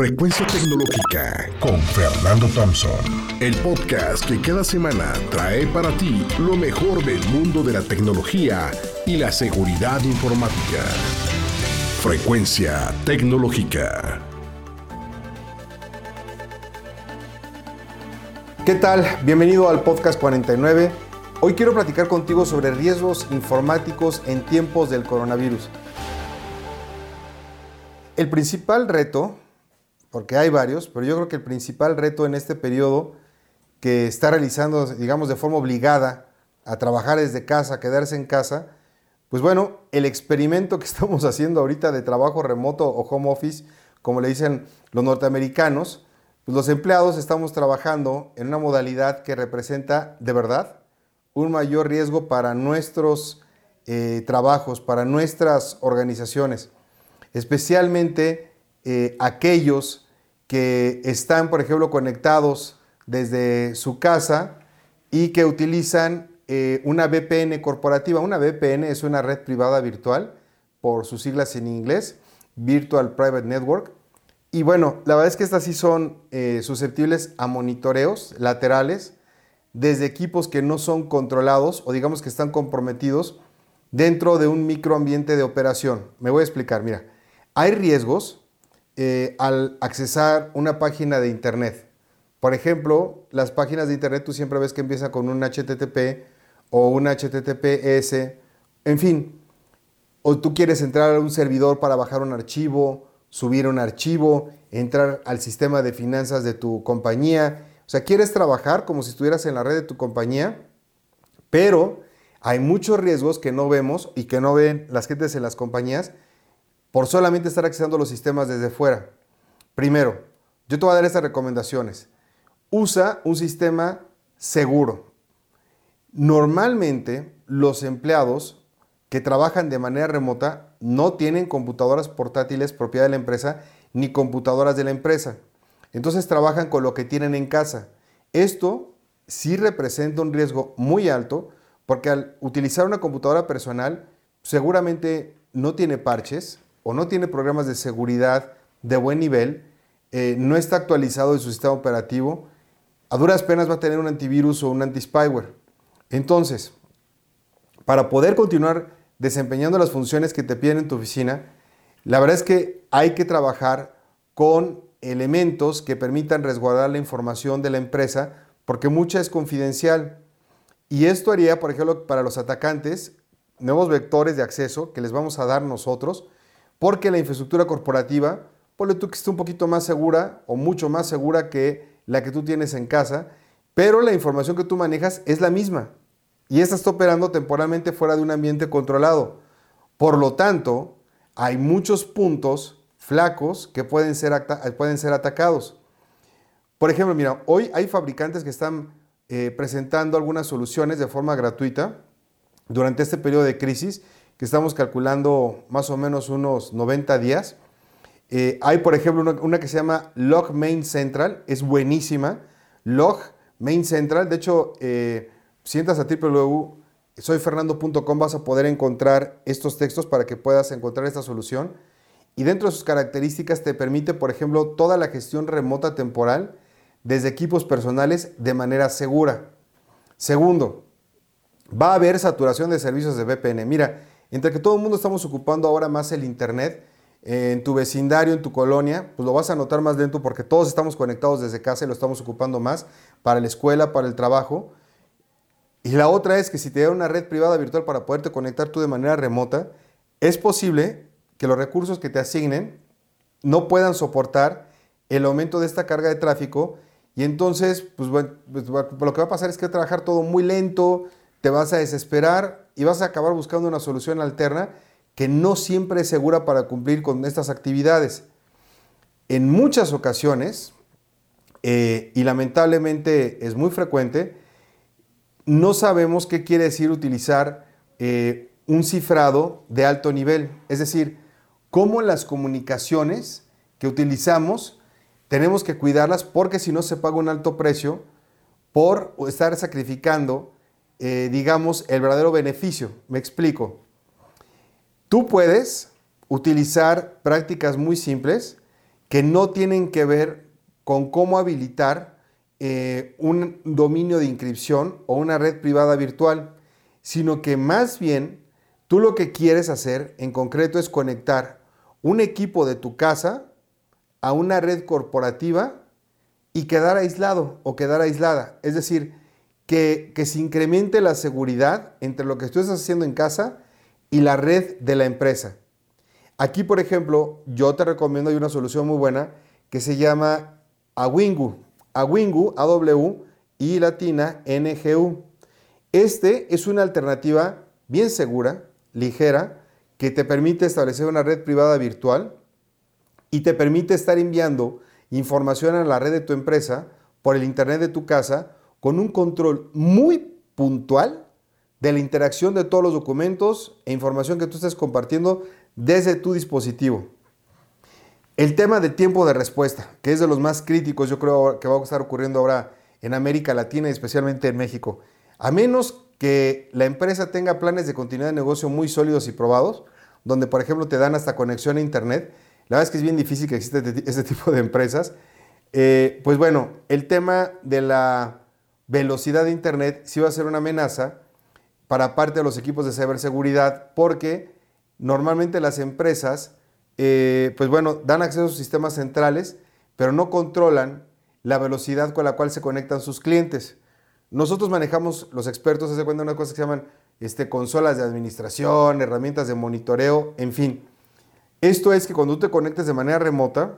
Frecuencia Tecnológica con Fernando Thompson. El podcast que cada semana trae para ti lo mejor del mundo de la tecnología y la seguridad informática. Frecuencia Tecnológica. ¿Qué tal? Bienvenido al podcast 49. Hoy quiero platicar contigo sobre riesgos informáticos en tiempos del coronavirus. El principal reto porque hay varios, pero yo creo que el principal reto en este periodo que está realizando, digamos, de forma obligada a trabajar desde casa, quedarse en casa, pues bueno, el experimento que estamos haciendo ahorita de trabajo remoto o home office, como le dicen los norteamericanos, pues los empleados estamos trabajando en una modalidad que representa de verdad un mayor riesgo para nuestros eh, trabajos, para nuestras organizaciones, especialmente eh, aquellos que están, por ejemplo, conectados desde su casa y que utilizan eh, una VPN corporativa. Una VPN es una red privada virtual, por sus siglas en inglés, Virtual Private Network. Y bueno, la verdad es que estas sí son eh, susceptibles a monitoreos laterales desde equipos que no son controlados o digamos que están comprometidos dentro de un microambiente de operación. Me voy a explicar, mira, hay riesgos eh, al accesar una página de Internet. Por ejemplo, las páginas de Internet tú siempre ves que empieza con un HTTP o un HTTPS, en fin, o tú quieres entrar a un servidor para bajar un archivo, subir un archivo, entrar al sistema de finanzas de tu compañía. O sea, quieres trabajar como si estuvieras en la red de tu compañía, pero hay muchos riesgos que no vemos y que no ven las gentes en las compañías por solamente estar accediendo a los sistemas desde fuera. Primero, yo te voy a dar estas recomendaciones. Usa un sistema seguro. Normalmente los empleados que trabajan de manera remota no tienen computadoras portátiles propiedad de la empresa ni computadoras de la empresa. Entonces trabajan con lo que tienen en casa. Esto sí representa un riesgo muy alto porque al utilizar una computadora personal seguramente no tiene parches, o no tiene programas de seguridad de buen nivel, eh, no está actualizado en su sistema operativo, a duras penas va a tener un antivirus o un anti-spyware. Entonces, para poder continuar desempeñando las funciones que te piden en tu oficina, la verdad es que hay que trabajar con elementos que permitan resguardar la información de la empresa, porque mucha es confidencial. Y esto haría, por ejemplo, para los atacantes, nuevos vectores de acceso que les vamos a dar nosotros, porque la infraestructura corporativa, ponle tú que esté un poquito más segura o mucho más segura que la que tú tienes en casa, pero la información que tú manejas es la misma y esta está operando temporalmente fuera de un ambiente controlado. Por lo tanto, hay muchos puntos flacos que pueden ser, pueden ser atacados. Por ejemplo, mira, hoy hay fabricantes que están eh, presentando algunas soluciones de forma gratuita durante este periodo de crisis que estamos calculando más o menos unos 90 días. Eh, hay, por ejemplo, una, que se llama Log Main Central, es buenísima. Log Main Central, de hecho, eh, si entras a www.soyfernando.com vas a poder encontrar estos textos para que puedas encontrar esta solución. Y dentro de sus características te permite, por ejemplo, toda la gestión remota temporal desde equipos personales de manera segura. Segundo, va a haber saturación de servicios de VPN. Mira, entre que todo el mundo estamos ocupando ahora más el Internet, en tu vecindario, en tu colonia, pues lo vas a notar más lento porque todos estamos conectados desde casa y lo estamos ocupando más para la escuela, para el trabajo. Y la otra es que si te da una red privada virtual para poderte conectar tú de manera remota, es posible que los recursos que te asignen no puedan soportar el aumento de esta carga de tráfico y entonces pues, pues, lo que va a pasar es que va a trabajar todo muy lento, te vas a desesperar y vas a acabar buscando una solución alterna que no siempre es segura para cumplir con estas actividades. En muchas ocasiones, eh, y lamentablemente es muy frecuente, no sabemos qué quiere decir utilizar eh, un cifrado de alto nivel. Es decir, cómo las comunicaciones que utilizamos tenemos que cuidarlas porque si no se paga un alto precio por estar sacrificando eh, digamos, el verdadero beneficio. Me explico. Tú puedes utilizar prácticas muy simples que no tienen que ver con cómo habilitar eh, un dominio de inscripción o una red privada virtual, sino que más bien tú lo que quieres hacer en concreto es conectar un equipo de tu casa a una red corporativa y quedar aislado o quedar aislada. Es decir, que, se incremente la seguridad entre lo que tú estás haciendo en casa y la red de la empresa. Aquí, por ejemplo, yo te recomiendo, hay una solución muy buena que se llama Awingu. Awingu, AW y latina NGU. Este es una alternativa bien segura, ligera, que te permite establecer una red privada virtual y te permite estar enviando información a la red de tu empresa por el internet de tu casa con un control muy puntual de la interacción de todos los documentos e información que tú estés compartiendo desde tu dispositivo. El tema de tiempo de respuesta, que es de los más críticos, yo creo que va a estar ocurriendo ahora en América Latina y especialmente en México. A menos que la empresa tenga planes de continuidad de negocio muy sólidos y probados, donde por ejemplo te dan hasta conexión a Internet, la verdad es que es bien difícil que exista este, este tipo de empresas. Eh, pues bueno, el tema de la velocidad de Internet sí va a ser una amenaza para parte de los equipos de ciberseguridad porque normalmente las empresas, eh, pues bueno, dan acceso a sus sistemas centrales, pero no controlan la velocidad con la cual se conectan sus clientes. Nosotros manejamos, los expertos, se cuenta una cosa que se llaman este, consolas de administración, herramientas de monitoreo, en fin. Esto es que cuando tú te conectes de manera remota,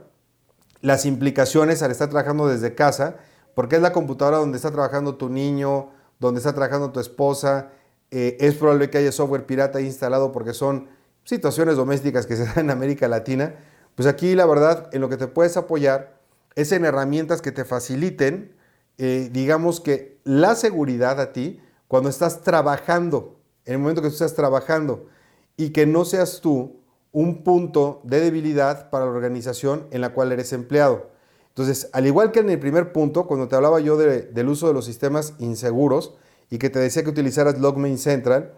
las implicaciones al estar trabajando desde casa, porque es la computadora donde está trabajando tu niño, donde está trabajando tu esposa, eh, es probable que haya software pirata instalado porque son situaciones domésticas que se dan en América Latina. Pues aquí la verdad, en lo que te puedes apoyar es en herramientas que te faciliten, eh, digamos que la seguridad a ti cuando estás trabajando, en el momento que tú estás trabajando, y que no seas tú un punto de debilidad para la organización en la cual eres empleado. Entonces, al igual que en el primer punto, cuando te hablaba yo del uso de los sistemas inseguros y que te decía que utilizaras LogMain Central,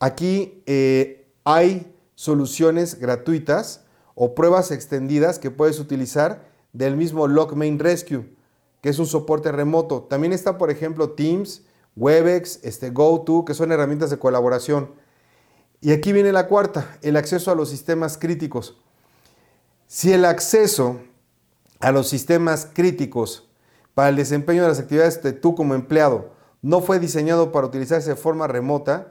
aquí eh, hay soluciones gratuitas o pruebas extendidas que puedes utilizar del mismo LogMain Rescue, que es un soporte remoto. También está, por ejemplo, Teams, Webex, este, GoTo, que son herramientas de colaboración. Y aquí viene la cuarta, el acceso a los sistemas críticos. Si el acceso a los sistemas críticos para el desempeño de las actividades de tú como empleado. No fue diseñado para utilizarse de forma remota,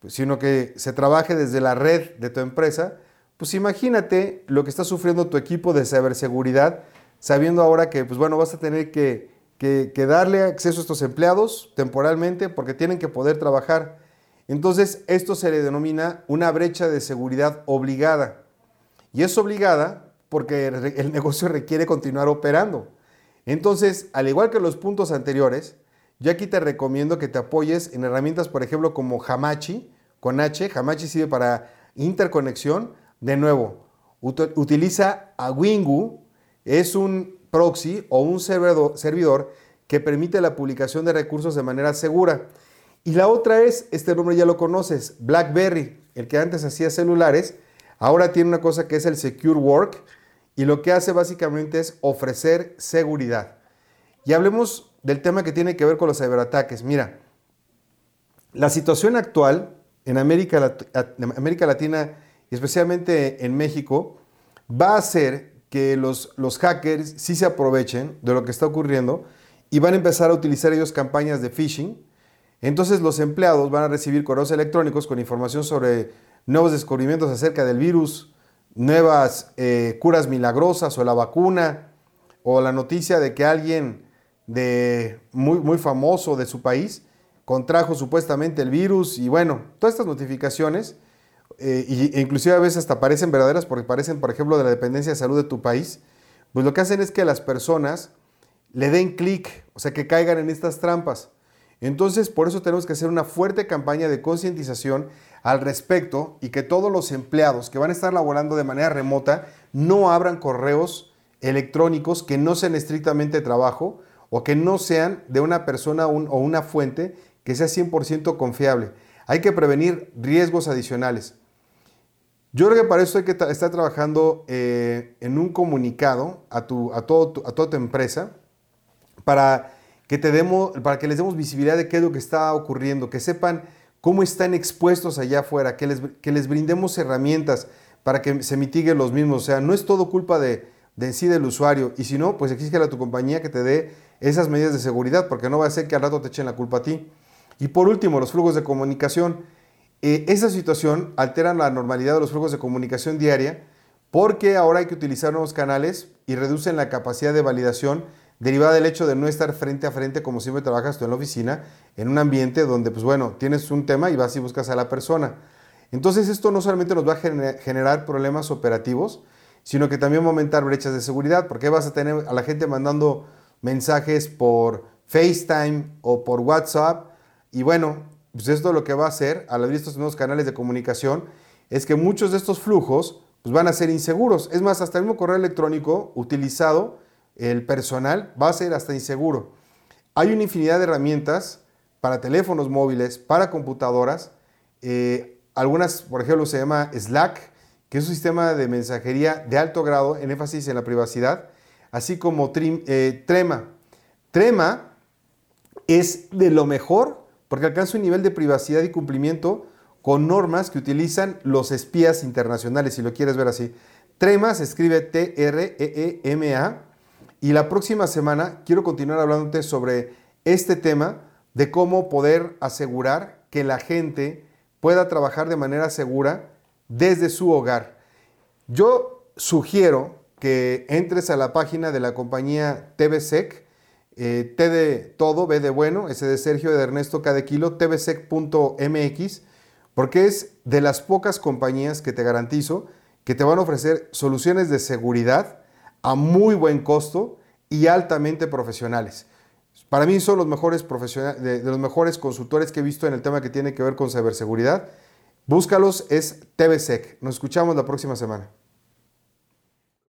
pues, sino que se trabaje desde la red de tu empresa, pues imagínate lo que está sufriendo tu equipo de ciberseguridad, sabiendo ahora que, pues bueno, vas a tener que, que darle acceso a estos empleados temporalmente porque tienen que poder trabajar. Entonces, esto se le denomina una brecha de seguridad obligada. Y es obligada porque el negocio requiere continuar operando. Entonces, al igual que los puntos anteriores, yo aquí te recomiendo que te apoyes en herramientas, por ejemplo, como Hamachi, con H. Hamachi sirve para interconexión. De nuevo, utiliza a Wingu, es un proxy o un servidor que permite la publicación de recursos de manera segura. Y la otra es, este nombre ya lo conoces, BlackBerry, el que antes hacía celulares, ahora tiene una cosa que es el Secure Work y lo que hace básicamente es ofrecer seguridad. Y hablemos del tema que tiene que ver con los ciberataques. Mira, la situación actual en América, Latina especialmente en México va a hacer que los, los hackers sí se aprovechen de lo que está ocurriendo y van a empezar a utilizar ellos campañas de phishing entonces los empleados van a recibir correos electrónicos con información sobre nuevos descubrimientos acerca del virus, nuevas eh, curas milagrosas o la vacuna, o la noticia de que alguien de muy, muy famoso de su país contrajo supuestamente el virus y bueno, todas estas notificaciones, e inclusive a veces hasta parecen verdaderas porque parecen, por ejemplo, de la dependencia de salud de tu país, pues lo que hacen es que las personas le den clic, o sea, que caigan en estas trampas. Entonces, por eso tenemos que hacer una fuerte campaña de concientización al respecto y que todos los empleados que van a estar laborando de manera remota no abran correos electrónicos que no sean estrictamente trabajo o que no sean de una persona o una fuente que sea 100% confiable. Hay que prevenir riesgos adicionales. Yo creo que para eso hay que estar trabajando eh, en un comunicado a, tu, a, todo, a toda tu empresa para que, te demos, para que les demos visibilidad de qué es lo que está ocurriendo, que sepan cómo están expuestos allá afuera, que les, que les brindemos herramientas para que se mitiguen los mismos. O sea, no es todo culpa de, de sí del usuario. Y si no, pues exígele a tu compañía que te dé esas medidas de seguridad, porque no va a ser que al rato te echen la culpa a ti. Y por último, los flujos de comunicación. Eh, esa situación altera la normalidad de los flujos de comunicación diaria porque ahora hay que utilizar nuevos canales y reducen la capacidad de validación derivada del hecho de no estar frente a frente como siempre trabajas tú en la oficina, en un ambiente donde, pues bueno, tienes un tema y vas y buscas a la persona. Entonces esto no solamente nos va a generar problemas operativos, sino que también va a aumentar brechas de seguridad, porque vas a tener a la gente mandando mensajes por FaceTime o por WhatsApp, y bueno, pues esto lo que va a hacer al abrir estos nuevos canales de comunicación es que muchos de estos flujos pues van a ser inseguros. Es más, hasta el mismo correo electrónico utilizado, el personal, va a ser hasta inseguro. Hay una infinidad de herramientas para teléfonos móviles, para computadoras. Eh, algunas, por ejemplo, se llama Slack, que es un sistema de mensajería de alto grado en énfasis en la privacidad, así como eh, Trema. Trema es de lo mejor porque alcanza un nivel de privacidad y cumplimiento con normas que utilizan los espías internacionales, si lo quieres ver así. Trema se escribe T-R-E-E-M-A y la próxima semana quiero continuar hablándote sobre este tema de cómo poder asegurar que la gente pueda trabajar de manera segura desde su hogar. Yo sugiero que entres a la página de la compañía TVSEC, eh, T de todo, B de bueno, S de Sergio, de Ernesto, K de tvsec.mx, porque es de las pocas compañías que te garantizo que te van a ofrecer soluciones de seguridad a muy buen costo y altamente profesionales. Para mí son los mejores profesionales, de, los mejores consultores que he visto en el tema que tiene que ver con ciberseguridad. Búscalos, es TVSEC. Nos escuchamos la próxima semana.